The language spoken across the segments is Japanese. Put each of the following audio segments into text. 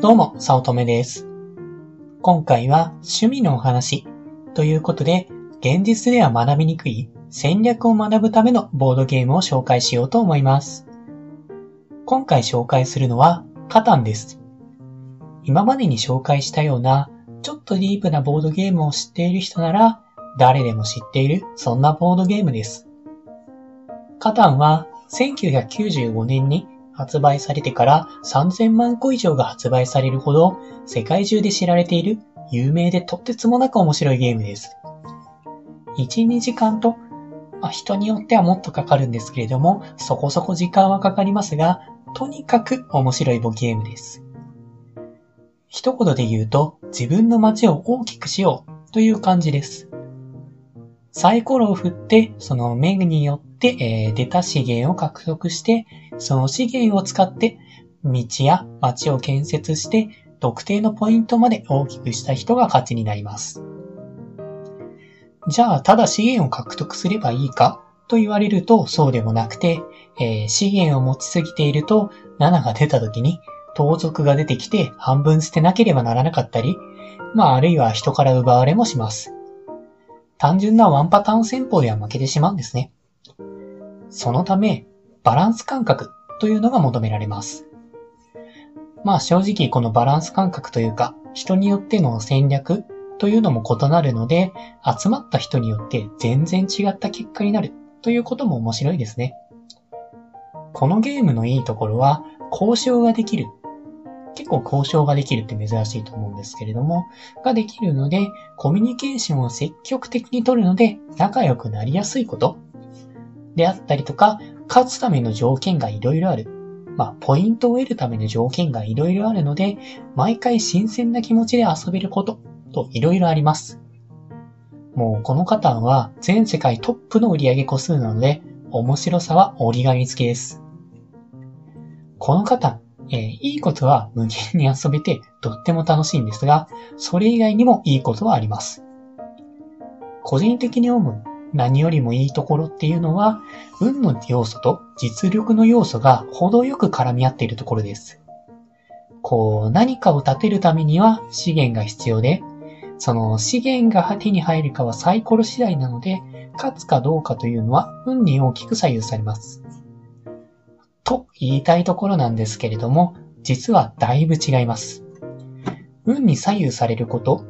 どうも、さおとめです。今回は趣味のお話ということで、現実では学びにくい戦略を学ぶためのボードゲームを紹介しようと思います。今回紹介するのは、カタンです。今までに紹介したような、ちょっとディープなボードゲームを知っている人なら、誰でも知っている、そんなボードゲームです。カタンは、1995年に発売されてから3000万個以上が発売されるほど世界中で知られている有名でとってつもなく面白いゲームです。1、2時間と、まあ、人によってはもっとかかるんですけれども、そこそこ時間はかかりますが、とにかく面白いボゲームです。一言で言うと、自分の街を大きくしようという感じです。サイコロを振って、その目によって、えー出た資源を獲得して、その資源を使って道や街を建設して特定のポイントまで大きくした人が勝ちになります。じゃあ、ただ資源を獲得すればいいか？と言われるとそうでもなくて、えー資源を持ちすぎていると7が出た時に盗賊が出てきて半分捨てなければならなかったり、まああるいは人から奪われもします。単純なワンパターン戦法では負けてしまうんですね。そのため、バランス感覚というのが求められます。まあ正直このバランス感覚というか、人によっての戦略というのも異なるので、集まった人によって全然違った結果になるということも面白いですね。このゲームのいいところは、交渉ができる。結構交渉ができるって珍しいと思うんですけれども、ができるので、コミュニケーションを積極的に取るので、仲良くなりやすいことであったりとか、勝つための条件がいろいろある。まあ、ポイントを得るための条件がいろいろあるので、毎回新鮮な気持ちで遊べることといろいろあります。もうこのカタンは全世界トップの売上個数なので、面白さは折り紙付きです。このカタン、えーいいことは無限に遊べてとっても楽しいんですが、それ以外にもいいことはあります。個人的に思う何よりもいいところっていうのは、運の要素と実力の要素が程よく絡み合っているところです。こう、何かを建てるためには資源が必要で、その資源が手に入るかはサイコロ次第なので、勝つかどうかというのは運に大きく左右されます。と言いたいところなんですけれども、実はだいぶ違います。運に左右されること、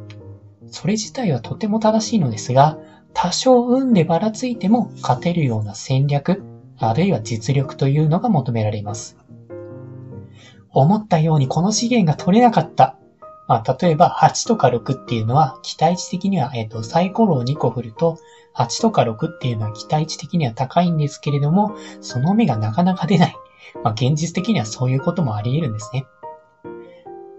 それ自体はとても正しいのですが、多少運でばらついても勝てるような戦略、あるいは実力というのが求められます。思ったようにこの資源が取れなかった。まあ、例えば8とか6っていうのは期待値的には、えっ、と、サイコロを2個振ると8とか6っていうのは期待値的には高いんですけれども、その目がなかなか出ない。まあ、現実的にはそういうこともあり得るんですね。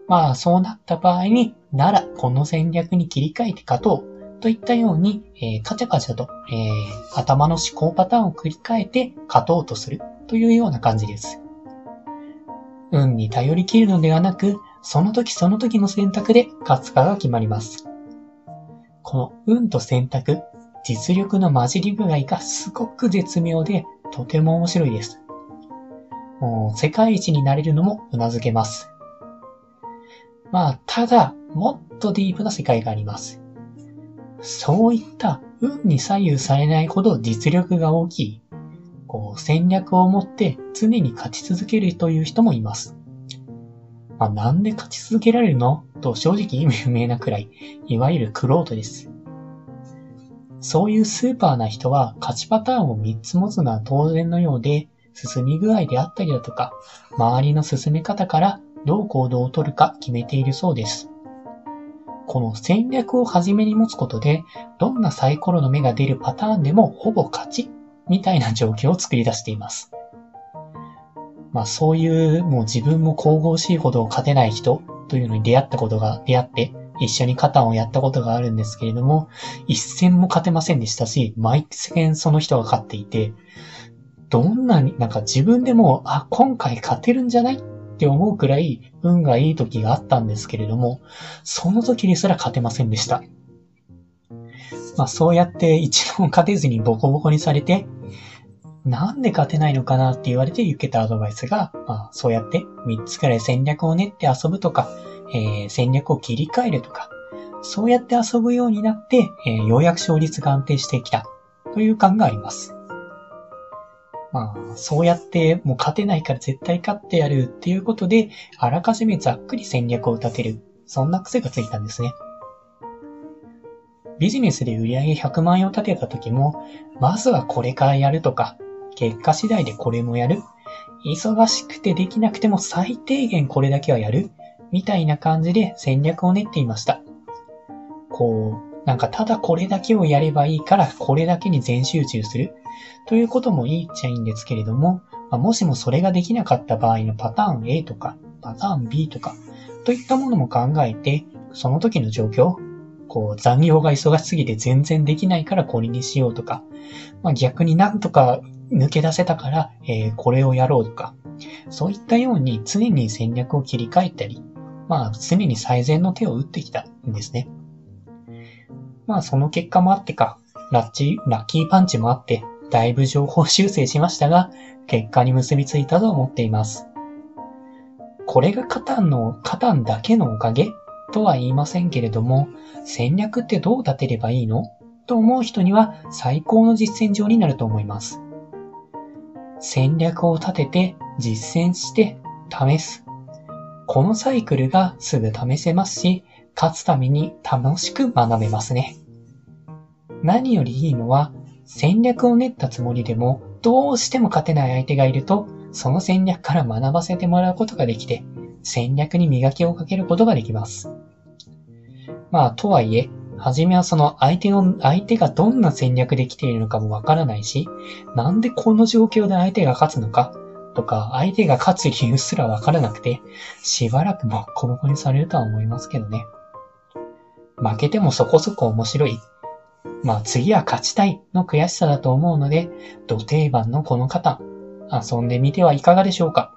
まあ、そうなった場合に、なら、この戦略に切り替えて勝とう。といったように、えーカチャカチャと、えー頭の思考パターンを繰り返って勝とうとするというような感じです。運に頼り切るのではなく、その時その時の選択で勝つかが決まります。この運と選択、実力の混じり具合がすごく絶妙で、とても面白いです。もう世界一になれるのも頷けます。まあ、ただ、もっとディープな世界があります。そういった運に左右されないほど実力が大きい、こう戦略を持って常に勝ち続けるという人もいます。まあ、なんで勝ち続けられるの？と正直意味不明なくらい、いわゆるクロートです。そういうスーパーな人は勝ちパターンを3つ持つのは当然のようで、進み具合であったりだとか、周りの進め方からどう行動をとるか決めているそうです。この戦略を初めに持つことで、どんなサイコロの目が出るパターンでもほぼ勝ちみたいな状況を作り出しています。まあそういうもう自分も神々しいほど勝てない人というのに出会ったことが、出会って一緒にカタンをやったことがあるんですけれども、一戦も勝てませんでしたし、毎戦その人が勝っていて、どんなに、なんか自分でも、あ、今回勝てるんじゃないって思うくらい運がいい時があったんですけれども、その時ですら勝てませんでした。まあそうやって一度も勝てずにボコボコにされて、なんで勝てないのかなって言われて受けたアドバイスが、まあ、そうやって3つくらい戦略を練って遊ぶとか、えー、戦略を切り替えるとか、そうやって遊ぶようになって、えー、ようやく勝率が安定してきたという感があります。まあ、そうやってもう勝てないから絶対勝ってやるっていうことで、あらかじめざっくり戦略を立てる。そんな癖がついたんですね。ビジネスで売上100万円を立てた時も、まずはこれからやるとか、結果次第でこれもやる。忙しくてできなくても最低限これだけはやる。みたいな感じで戦略を練っていました。こう、なんかただこれだけをやればいいからこれだけに全集中する。ということもいいっちゃいいんですけれども、まあ、もしもそれができなかった場合のパターン A とか、パターン B とか、といったものも考えて、その時の状況、こう残業が忙しすぎて全然できないからこれにしようとか、まあ、逆になんとか抜け出せたから、えー、これをやろうとか、そういったように常に戦略を切り替えたり、まあ常に最善の手を打ってきたんですね。まあその結果もあってか、ラッチ、ラッキーパンチもあって、だいぶ情報修正しましたが、結果に結びついたと思っています。これがカタンの、カタンだけのおかげとは言いませんけれども、戦略ってどう立てればいいの？と思う人には最高の実践上になると思います。戦略を立てて、実践して、試す。このサイクルがすぐ試せますし、勝つために楽しく学べますね。何よりいいのは、戦略を練ったつもりでも、どうしても勝てない相手がいると、その戦略から学ばせてもらうことができて、戦略に磨きをかけることができます。まあ、とはいえ、はじめはその相手の、相手がどんな戦略で来ているのかもわからないし、なんでこの状況で相手が勝つのか、とか、相手が勝つ理由すらわからなくて、しばらくボッコボコにされるとは思いますけどね。負けてもそこそこ面白い。まあ次は勝ちたいの悔しさだと思うので、土定番のこの方、遊んでみてはいかがでしょうか。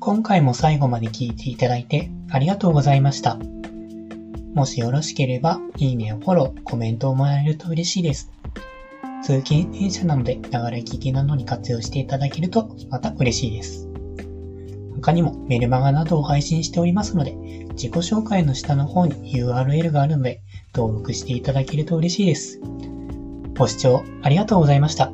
今回も最後まで聞いていただいてありがとうございました。もしよろしければ、いいねやフォロー、コメントをもらえると嬉しいです。通勤電車なので、流れ聞きなどに活用していただけると、また嬉しいです。他にもメルマガなどを配信しておりますので、自己紹介の下の方に URL があるので、登録していただけると嬉しいです。ご視聴ありがとうございました。